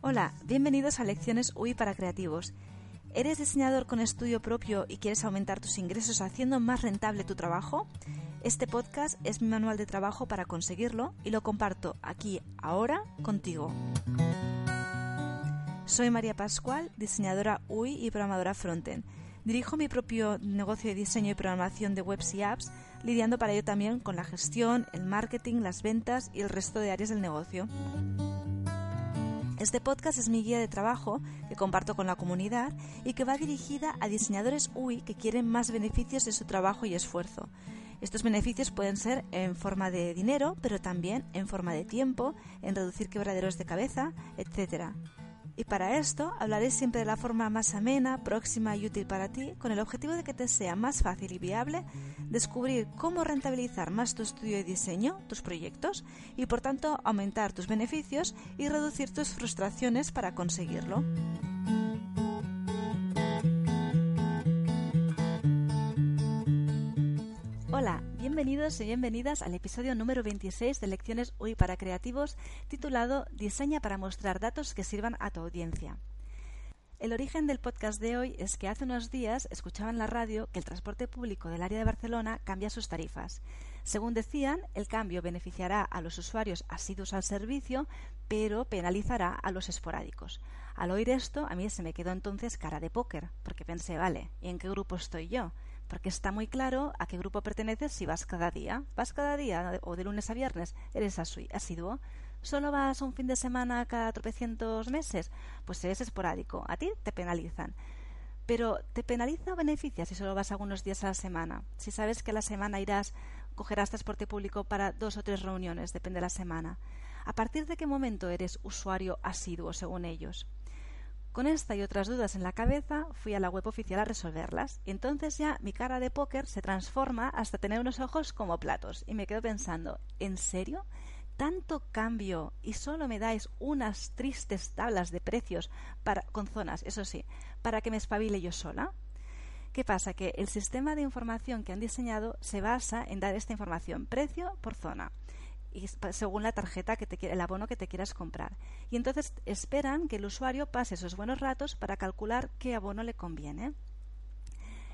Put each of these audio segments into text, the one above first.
Hola, bienvenidos a Lecciones UI para Creativos. ¿Eres diseñador con estudio propio y quieres aumentar tus ingresos haciendo más rentable tu trabajo? Este podcast es mi manual de trabajo para conseguirlo y lo comparto aquí, ahora, contigo. Soy María Pascual, diseñadora UI y programadora frontend. Dirijo mi propio negocio de diseño y programación de webs y apps lidiando para ello también con la gestión, el marketing, las ventas y el resto de áreas del negocio. Este podcast es mi guía de trabajo que comparto con la comunidad y que va dirigida a diseñadores UI que quieren más beneficios de su trabajo y esfuerzo. Estos beneficios pueden ser en forma de dinero, pero también en forma de tiempo, en reducir quebraderos de cabeza, etc. Y para esto hablaré siempre de la forma más amena, próxima y útil para ti, con el objetivo de que te sea más fácil y viable descubrir cómo rentabilizar más tu estudio y diseño, tus proyectos, y por tanto aumentar tus beneficios y reducir tus frustraciones para conseguirlo. Hola, bienvenidos y bienvenidas al episodio número 26 de Lecciones UI para Creativos titulado Diseña para mostrar datos que sirvan a tu audiencia. El origen del podcast de hoy es que hace unos días escuchaba en la radio que el transporte público del área de Barcelona cambia sus tarifas. Según decían, el cambio beneficiará a los usuarios asiduos al servicio, pero penalizará a los esporádicos. Al oír esto, a mí se me quedó entonces cara de póker, porque pensé, vale, ¿y en qué grupo estoy yo? Porque está muy claro a qué grupo perteneces si vas cada día. ¿Vas cada día o de lunes a viernes? ¿Eres asiduo? ¿Solo vas un fin de semana cada tropecientos meses? Pues eres esporádico. A ti te penalizan. Pero ¿te penaliza o beneficia si solo vas algunos días a la semana? Si sabes que a la semana irás, cogerás transporte público para dos o tres reuniones, depende de la semana. ¿A partir de qué momento eres usuario asiduo según ellos? Con esta y otras dudas en la cabeza, fui a la web oficial a resolverlas. Entonces ya mi cara de póker se transforma hasta tener unos ojos como platos. Y me quedo pensando, ¿en serio? ¿Tanto cambio y solo me dais unas tristes tablas de precios para, con zonas, eso sí, para que me espabile yo sola? ¿Qué pasa? Que el sistema de información que han diseñado se basa en dar esta información precio por zona según la tarjeta que te el abono que te quieras comprar. Y entonces esperan que el usuario pase esos buenos ratos para calcular qué abono le conviene.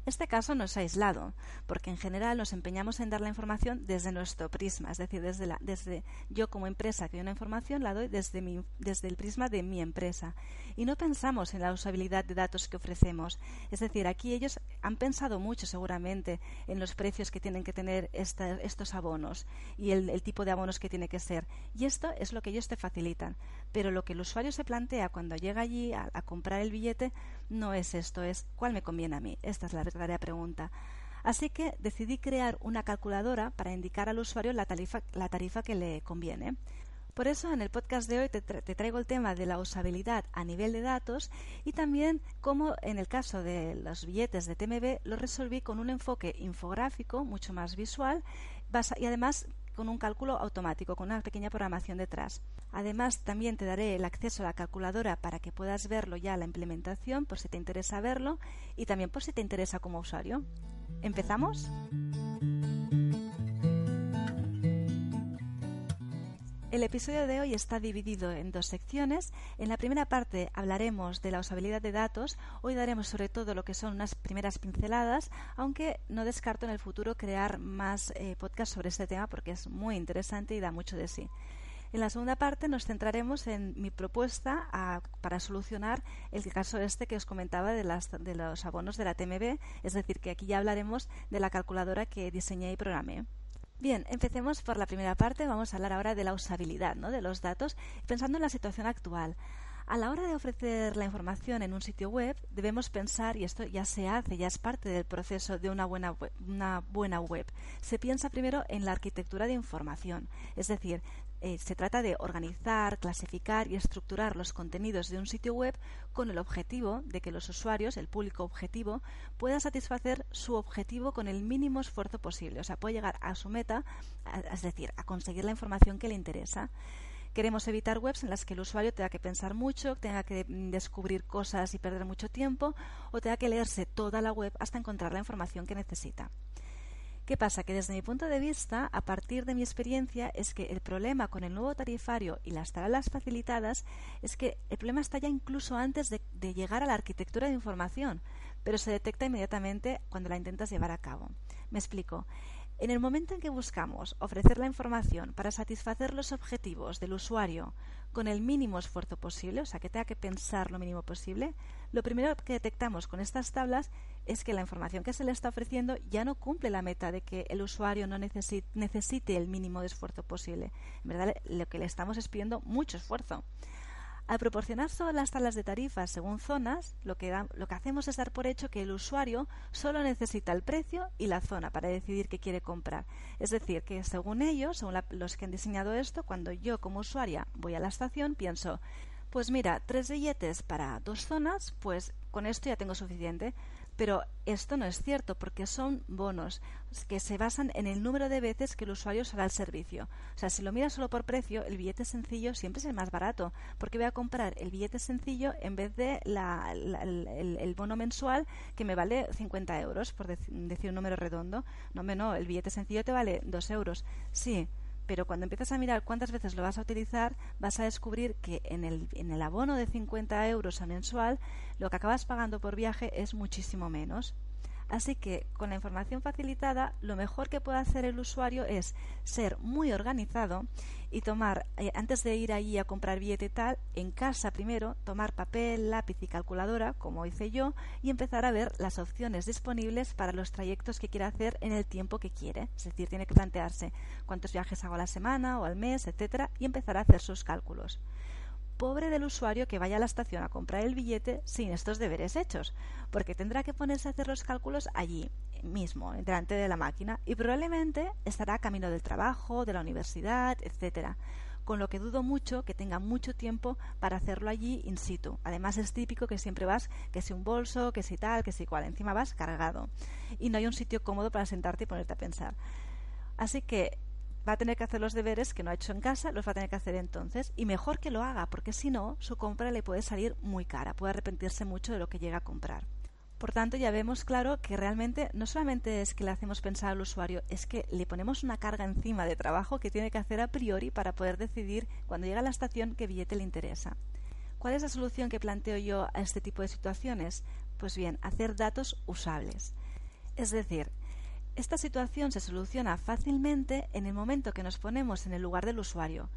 Este caso no es aislado, porque en general nos empeñamos en dar la información desde nuestro prisma, es decir, desde, la, desde yo como empresa que doy una información la doy desde, mi, desde el prisma de mi empresa. Y no pensamos en la usabilidad de datos que ofrecemos. Es decir, aquí ellos han pensado mucho seguramente en los precios que tienen que tener estos abonos y el, tipo de abonos que tiene que ser. Y esto es lo que ellos te facilitan. Pero lo que el usuario se plantea cuando llega allí a, a comprar el billete no es esto, es cuál me conviene a mí. Esta es la verdadera pregunta. Así que decidí crear una calculadora para indicar al usuario la tarifa, la tarifa que le conviene. Por eso en el podcast de hoy te, traigo el tema de la usabilidad a nivel de datos y también cómo en el caso de los billetes de TMB lo resolví con un enfoque infográfico mucho más visual y además con un cálculo automático, con una pequeña programación detrás. Además, también te daré el acceso a la calculadora para que puedas verlo ya la implementación, por si te interesa verlo, y también por si te interesa como usuario. ¿Empezamos? El episodio de hoy está dividido en dos secciones. En la primera parte hablaremos de la usabilidad de datos. Hoy daremos sobre todo lo que son unas primeras pinceladas, aunque no descarto en el futuro crear más eh, podcasts sobre este tema porque es muy interesante y da mucho de sí. En la segunda parte nos centraremos en mi propuesta para solucionar el caso este que os comentaba de, de los abonos de la TMB, es decir, que aquí ya hablaremos de la calculadora que diseñé y programé. Bien, empecemos por la primera parte. Vamos a hablar ahora de la usabilidad ¿no? de los datos, pensando en la situación actual. A la hora de ofrecer la información en un sitio web, debemos pensar, y esto ya se hace, ya es parte del proceso de una buena una buena web. Se piensa primero en la arquitectura de información, es decir, eh, se trata de organizar, clasificar y estructurar los contenidos de un sitio web con el objetivo de que los usuarios, el público objetivo, puedan satisfacer su objetivo con el mínimo esfuerzo posible. O sea, puede llegar a su meta, es decir, a conseguir la información que le interesa. Queremos evitar webs en las que el usuario tenga que pensar mucho, tenga que descubrir cosas y perder mucho tiempo o tenga que leerse toda la web hasta encontrar la información que necesita. ¿Qué pasa? Que desde mi punto de vista, a partir de mi experiencia, es que el problema con el nuevo tarifario y las tablas facilitadas es que el problema está ya incluso antes de, de llegar a la arquitectura de información, pero se detecta inmediatamente cuando la intentas llevar a cabo. Me explico. En el momento en que buscamos ofrecer la información para satisfacer los objetivos del usuario con el mínimo esfuerzo posible, o sea, que tenga que pensar lo mínimo posible, lo primero que detectamos con estas tablas es que la información que se le está ofreciendo ya no cumple la meta de que el usuario no necesite, el mínimo de esfuerzo posible. En verdad, lo que le estamos es pidiendo mucho esfuerzo. Al proporcionar solo las tablas de tarifas según zonas, lo que, lo que hacemos es dar por hecho que el usuario solo necesita el precio y la zona para decidir qué quiere comprar. Es decir, que según ellos, según los que han diseñado esto, cuando yo como usuaria voy a la estación, pienso, pues mira, tres billetes para dos zonas, pues con esto ya tengo suficiente. Pero esto no es cierto porque son bonos que se basan en el número de veces que el usuario usará el servicio. O sea, si lo miras solo por precio, el billete sencillo siempre es el más barato porque voy a comprar el billete sencillo en vez de el, bono mensual que me vale 50 euros, por decir un número redondo. No, no, el billete sencillo te vale 2 euros. Sí, pero cuando empiezas a mirar cuántas veces lo vas a utilizar, vas a descubrir que en el, en el abono de 50 euros a mensual, lo que acabas pagando por viaje es muchísimo menos. Así que con la información facilitada, lo mejor que puede hacer el usuario es ser muy organizado y tomar, eh, antes de ir ahí a comprar billete tal, en casa primero, tomar papel, lápiz y calculadora, como hice yo, y empezar a ver las opciones disponibles para los trayectos que quiere hacer en el tiempo que quiere. Es decir, tiene que plantearse cuántos viajes hago a la semana o al mes, etcétera, y empezar a hacer sus cálculos pobre del usuario que vaya a la estación a comprar el billete sin estos deberes hechos, porque tendrá que ponerse a hacer los cálculos allí mismo, delante de la máquina, y probablemente estará camino del trabajo, de la universidad, etcétera con lo que dudo mucho que tenga mucho tiempo para hacerlo allí in situ. Además es típico que siempre vas, que si un bolso, que si tal, que si cual, encima vas cargado y no hay un sitio cómodo para sentarte y ponerte a pensar. Así que va a tener que hacer los deberes que no ha hecho en casa, los va a tener que hacer entonces, y mejor que lo haga, porque si no, su compra le puede salir muy cara, puede arrepentirse mucho de lo que llega a comprar. Por tanto, ya vemos claro que realmente no solamente es que le hacemos pensar al usuario, es que le ponemos una carga encima de trabajo que tiene que hacer a priori para poder decidir cuando llega a la estación qué billete le interesa. ¿Cuál es la solución que planteo yo a este tipo de situaciones? Pues bien, hacer datos usables. Es decir, esta situación se soluciona fácilmente en el momento que nos ponemos en el lugar del usuario.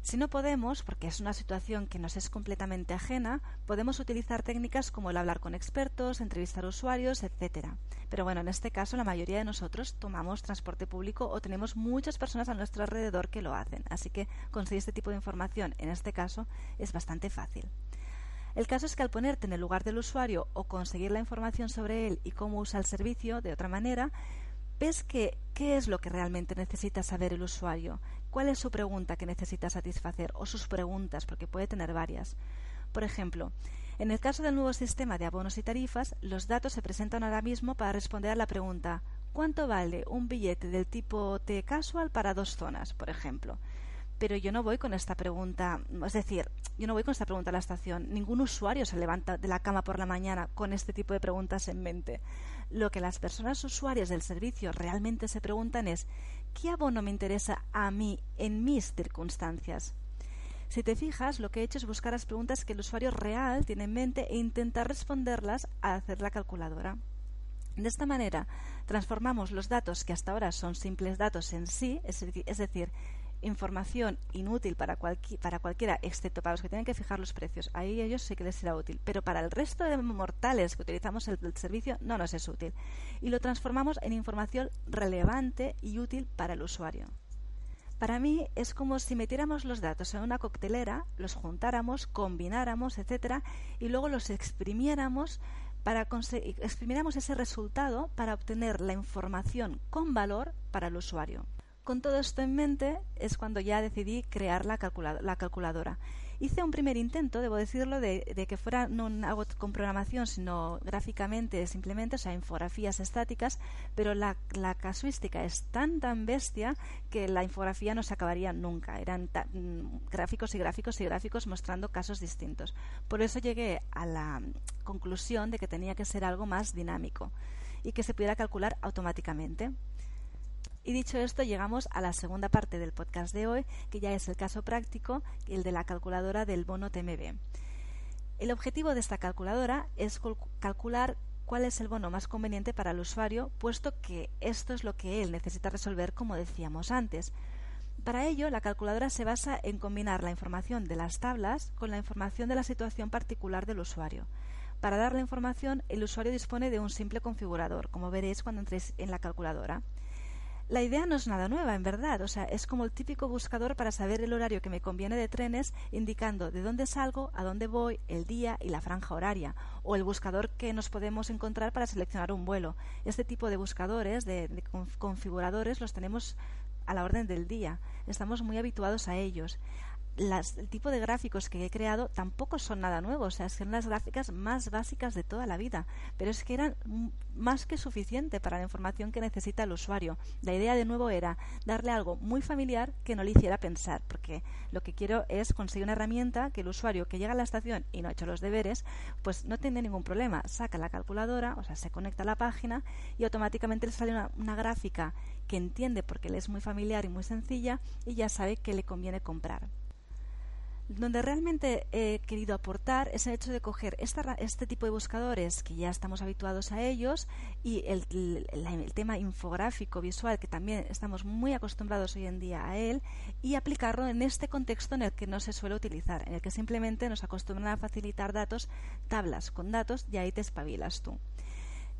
Si no podemos, porque es una situación que nos es completamente ajena, podemos utilizar técnicas como el hablar con expertos, entrevistar usuarios, etc. Pero bueno, en este caso la mayoría de nosotros tomamos transporte público o tenemos muchas personas a nuestro alrededor que lo hacen, así que conseguir este tipo de información en este caso es bastante fácil. El caso es que al ponerte en el lugar del usuario o conseguir la información sobre él y cómo usa el servicio de otra manera, ves que qué es lo que realmente necesita saber el usuario, cuál es su pregunta que necesita satisfacer o sus preguntas, porque puede tener varias. Por ejemplo, en el caso del nuevo sistema de abonos y tarifas, los datos se presentan ahora mismo para responder a la pregunta ¿cuánto vale un billete del tipo T casual para dos zonas, por ejemplo? Pero yo no voy con esta pregunta, es decir, yo no voy con esta pregunta a la estación. Ningún usuario se levanta de la cama por la mañana con este tipo de preguntas en mente. Lo que las personas usuarias del servicio realmente se preguntan es ¿qué abono me interesa a mí en mis circunstancias? Si te fijas, lo que he hecho es buscar las preguntas que el usuario real tiene en mente e intentar responderlas a hacer la calculadora. De esta manera, transformamos los datos que hasta ahora son simples datos en sí, es decir, información inútil para, para cualquiera, excepto para los que tienen que fijar los precios. Ahí ellos sí que les será útil. Pero para el resto de mortales que utilizamos el, servicio no nos es útil. Y lo transformamos en información relevante y útil para el usuario. Para mí es como si metiéramos los datos en una coctelera, los juntáramos, combináramos, etcétera, y luego los exprimiéramos para exprimiéramos ese resultado para obtener la información con valor para el usuario. Con todo esto en mente es cuando ya decidí crear la, la calculadora. Hice un primer intento, debo decirlo, de, que fuera no algo con programación, sino gráficamente, simplemente, o sea, infografías estáticas, pero la, casuística es tan, tan bestia que la infografía no se acabaría nunca. Eran mm, gráficos y gráficos y gráficos mostrando casos distintos. Por eso llegué a la conclusión de que tenía que ser algo más dinámico y que se pudiera calcular automáticamente. Y dicho esto, llegamos a la segunda parte del podcast de hoy, que ya es el caso práctico, el de la calculadora del bono TMB. El objetivo de esta calculadora es calcular cuál es el bono más conveniente para el usuario, puesto que esto es lo que él necesita resolver, como decíamos antes. Para ello, la calculadora se basa en combinar la información de las tablas con la información de la situación particular del usuario. Para dar la información, el usuario dispone de un simple configurador, como veréis cuando entréis en la calculadora. La idea no es nada nueva, en verdad. O sea, es como el típico buscador para saber el horario que me conviene de trenes, indicando de dónde salgo, a dónde voy, el día y la franja horaria. O el buscador que nos podemos encontrar para seleccionar un vuelo. Este tipo de buscadores, de, de configuradores, los tenemos a la orden del día. Estamos muy habituados a ellos el tipo de gráficos que he creado tampoco son nada nuevos, o sea, son las gráficas más básicas de toda la vida, pero es que eran más que suficiente para la información que necesita el usuario. La idea de nuevo era darle algo muy familiar que no le hiciera pensar, porque lo que quiero es conseguir una herramienta que el usuario que llega a la estación y no ha hecho los deberes, pues no tiene ningún problema, saca la calculadora, o sea, se conecta a la página y automáticamente le sale una, una gráfica que entiende porque le es muy familiar y muy sencilla y ya sabe que le conviene comprar. Donde realmente he querido aportar es el hecho de coger este tipo de buscadores que ya estamos habituados a ellos y el, tema infográfico visual que también estamos muy acostumbrados hoy en día a él y aplicarlo en este contexto en el que no se suele utilizar, en el que simplemente nos acostumbran a facilitar datos, tablas con datos y ahí te espabilas tú.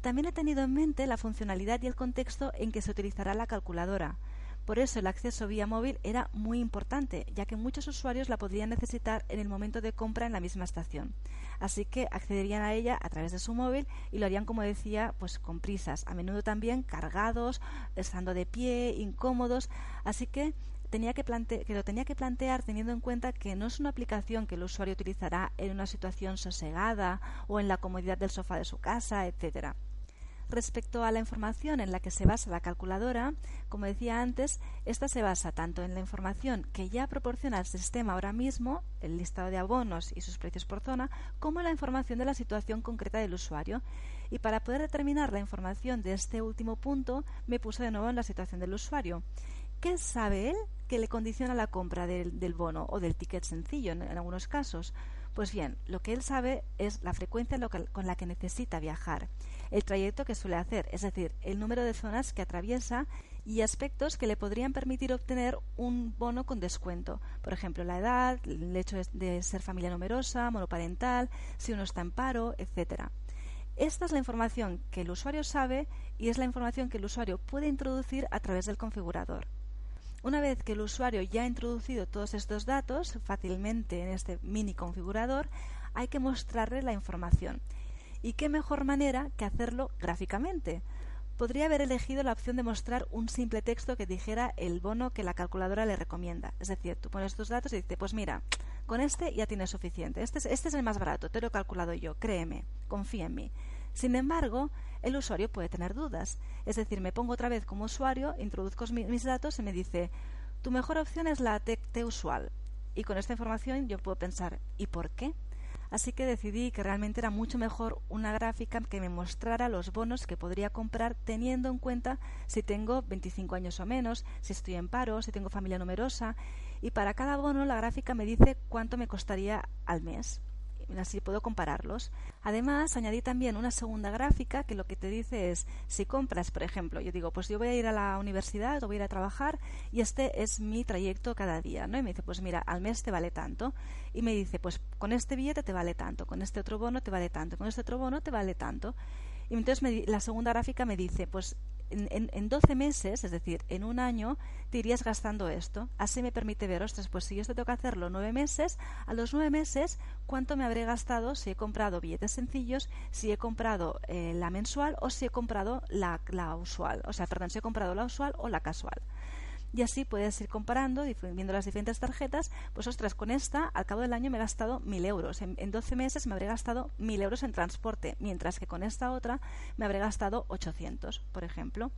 También he tenido en mente la funcionalidad y el contexto en que se utilizará la calculadora por eso el acceso vía móvil era muy importante, ya que muchos usuarios la podrían necesitar en el momento de compra en la misma estación. Así que accederían a ella a través de su móvil y lo harían, como decía, pues con prisas, a menudo también cargados, estando de pie, incómodos. Así que tenía que, que lo tenía que plantear teniendo en cuenta que no es una aplicación que el usuario utilizará en una situación sosegada o en la comodidad del sofá de su casa, etcétera. Respecto a la información en la que se basa la calculadora, como decía antes, esta se basa tanto en la información que ya proporciona el sistema ahora mismo, el listado de abonos y sus precios por zona, como en la información de la situación concreta del usuario. Y para poder determinar la información de este último punto, me puse de nuevo en la situación del usuario. ¿Qué sabe él que le condiciona la compra del, bono o del ticket sencillo en algunos casos? Pues bien, lo que él sabe es la frecuencia con la que necesita viajar, el trayecto que suele hacer, es decir, el número de zonas que atraviesa y aspectos que le podrían permitir obtener un bono con descuento. Por ejemplo, la edad, el hecho de ser familia numerosa, monoparental, si uno está en paro, etcétera. Esta es la información que el usuario sabe y es la información que el usuario puede introducir a través del configurador. Una vez que el usuario ya ha introducido todos estos datos fácilmente en este mini configurador, hay que mostrarle la información. ¿Y qué mejor manera que hacerlo gráficamente? Podría haber elegido la opción de mostrar un simple texto que dijera el bono que la calculadora le recomienda. Es decir, tú pones tus datos y dices, pues mira, con este ya tienes suficiente. Este es, este es el más barato, te lo he calculado yo, créeme, confía en mí. Sin embargo, el usuario puede tener dudas. Es decir, me pongo otra vez como usuario, introduzco mis datos y me dice, tu mejor opción es la T, usual. Y con esta información yo puedo pensar, ¿y por qué? Así que decidí que realmente era mucho mejor una gráfica que me mostrara los bonos que podría comprar teniendo en cuenta si tengo 25 años o menos, si estoy en paro, si tengo familia numerosa. Y para cada bono la gráfica me dice cuánto me costaría al mes así puedo compararlos. Además, añadí también una segunda gráfica que lo que te dice es, si compras, por ejemplo, yo digo, pues yo voy a ir a la universidad o voy a ir a trabajar y este es mi trayecto cada día, ¿no? Y me dice, pues mira, al mes te vale tanto. Y me dice, pues con este billete te vale tanto, con este otro bono te vale tanto, con este otro bono te vale tanto. Y entonces la segunda gráfica me dice, pues en, en, 12 meses, es decir, en un año, te irías gastando esto. Así me permite ver, ostras, pues si yo esto tengo que hacerlo nueve meses, a los nueve meses, ¿cuánto me habré gastado si he comprado billetes sencillos, si he comprado eh, la mensual o si he comprado la, la usual? O sea, perdón, si he comprado la usual o la casual. Y así puedes ir comparando, viendo las diferentes tarjetas, pues ostras, con esta al cabo del año me he gastado 1.000 euros, en, en 12 meses me habré gastado 1.000 euros en transporte, mientras que con esta otra me habré gastado 800, por ejemplo.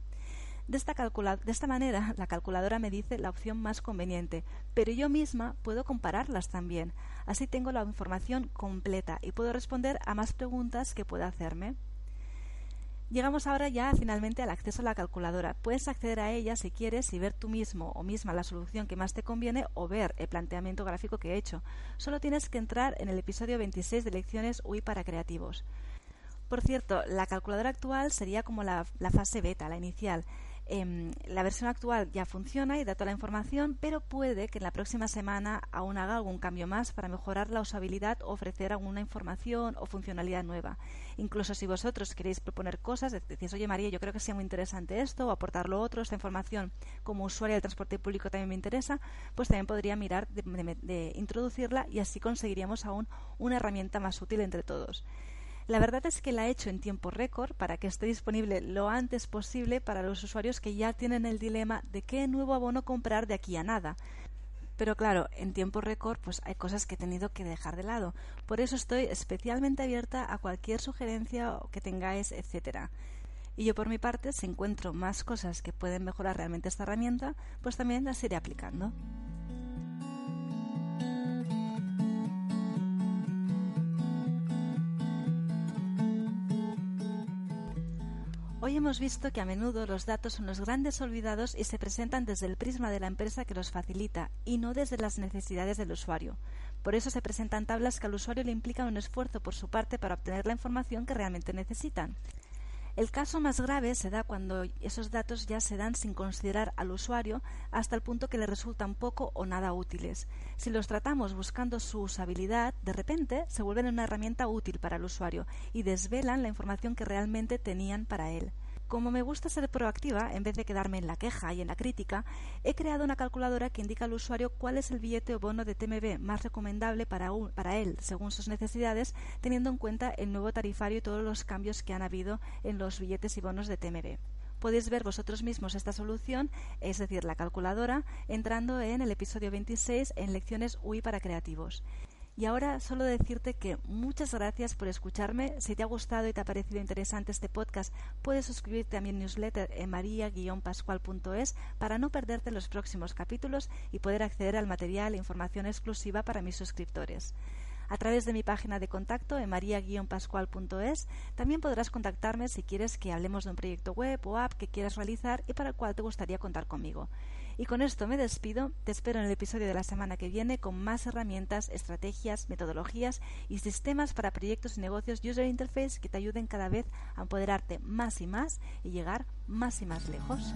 De esta, de esta manera, la calculadora me dice la opción más conveniente, pero yo misma puedo compararlas también. Así tengo la información completa y puedo responder a más preguntas que pueda hacerme. Llegamos ahora ya finalmente al acceso a la calculadora. Puedes acceder a ella si quieres y ver tú mismo o misma la solución que más te conviene o ver el planteamiento gráfico que he hecho. Solo tienes que entrar en el episodio 26 de Lecciones UI para Creativos. Por cierto, la calculadora actual sería como la, la fase beta, la inicial. Em, la versión actual ya funciona y da toda la información, pero puede que en la próxima semana aún haga algún cambio más para mejorar la usabilidad o ofrecer alguna información o funcionalidad nueva. Incluso si vosotros queréis proponer cosas, decís, oye María, yo creo que sea muy interesante esto o aportar lo otro, esta información como usuaria del transporte público también me interesa, pues también podría mirar de introducirla y así conseguiríamos aún una herramienta más útil entre todos. La verdad es que la he hecho en tiempo récord para que esté disponible lo antes posible para los usuarios que ya tienen el dilema de qué nuevo abono comprar de aquí a nada. Pero claro, en tiempo récord pues hay cosas que he tenido que dejar de lado. Por eso estoy especialmente abierta a cualquier sugerencia que tengáis, etcétera. Y yo por mi parte, si encuentro más cosas que pueden mejorar realmente esta herramienta, pues también las iré aplicando. Hoy hemos visto que a menudo los datos son los grandes olvidados y se presentan desde el prisma de la empresa que los facilita y no desde las necesidades del usuario. Por eso se presentan tablas que al usuario le implican un esfuerzo por su parte para obtener la información que realmente necesitan. El caso más grave se da cuando esos datos ya se dan sin considerar al usuario hasta el punto que le resultan poco o nada útiles. Si los tratamos buscando su usabilidad, de repente se vuelven una herramienta útil para el usuario y desvelan la información que realmente tenían para él. Como me gusta ser proactiva, en vez de quedarme en la queja y en la crítica, he creado una calculadora que indica al usuario cuál es el billete o bono de TMB más recomendable para, él, según sus necesidades, teniendo en cuenta el nuevo tarifario y todos los cambios que han habido en los billetes y bonos de TMB podéis ver vosotros mismos esta solución, es decir, la calculadora, entrando en el episodio 26 en Lecciones UI para Creativos. Y ahora solo decirte que muchas gracias por escucharme. Si te ha gustado y te ha parecido interesante este podcast, puedes suscribirte a mi newsletter en maria-pascual.es para no perderte los próximos capítulos y poder acceder al material e información exclusiva para mis suscriptores a través de mi página de contacto en maria-pascual.es. También podrás contactarme si quieres que hablemos de un proyecto web o app que quieras realizar y para el cual te gustaría contar conmigo. Y con esto me despido. Te espero en el episodio de la semana que viene con más herramientas, estrategias, metodologías y sistemas para proyectos y negocios User Interface que te ayuden cada vez a empoderarte más y más y llegar más y más lejos.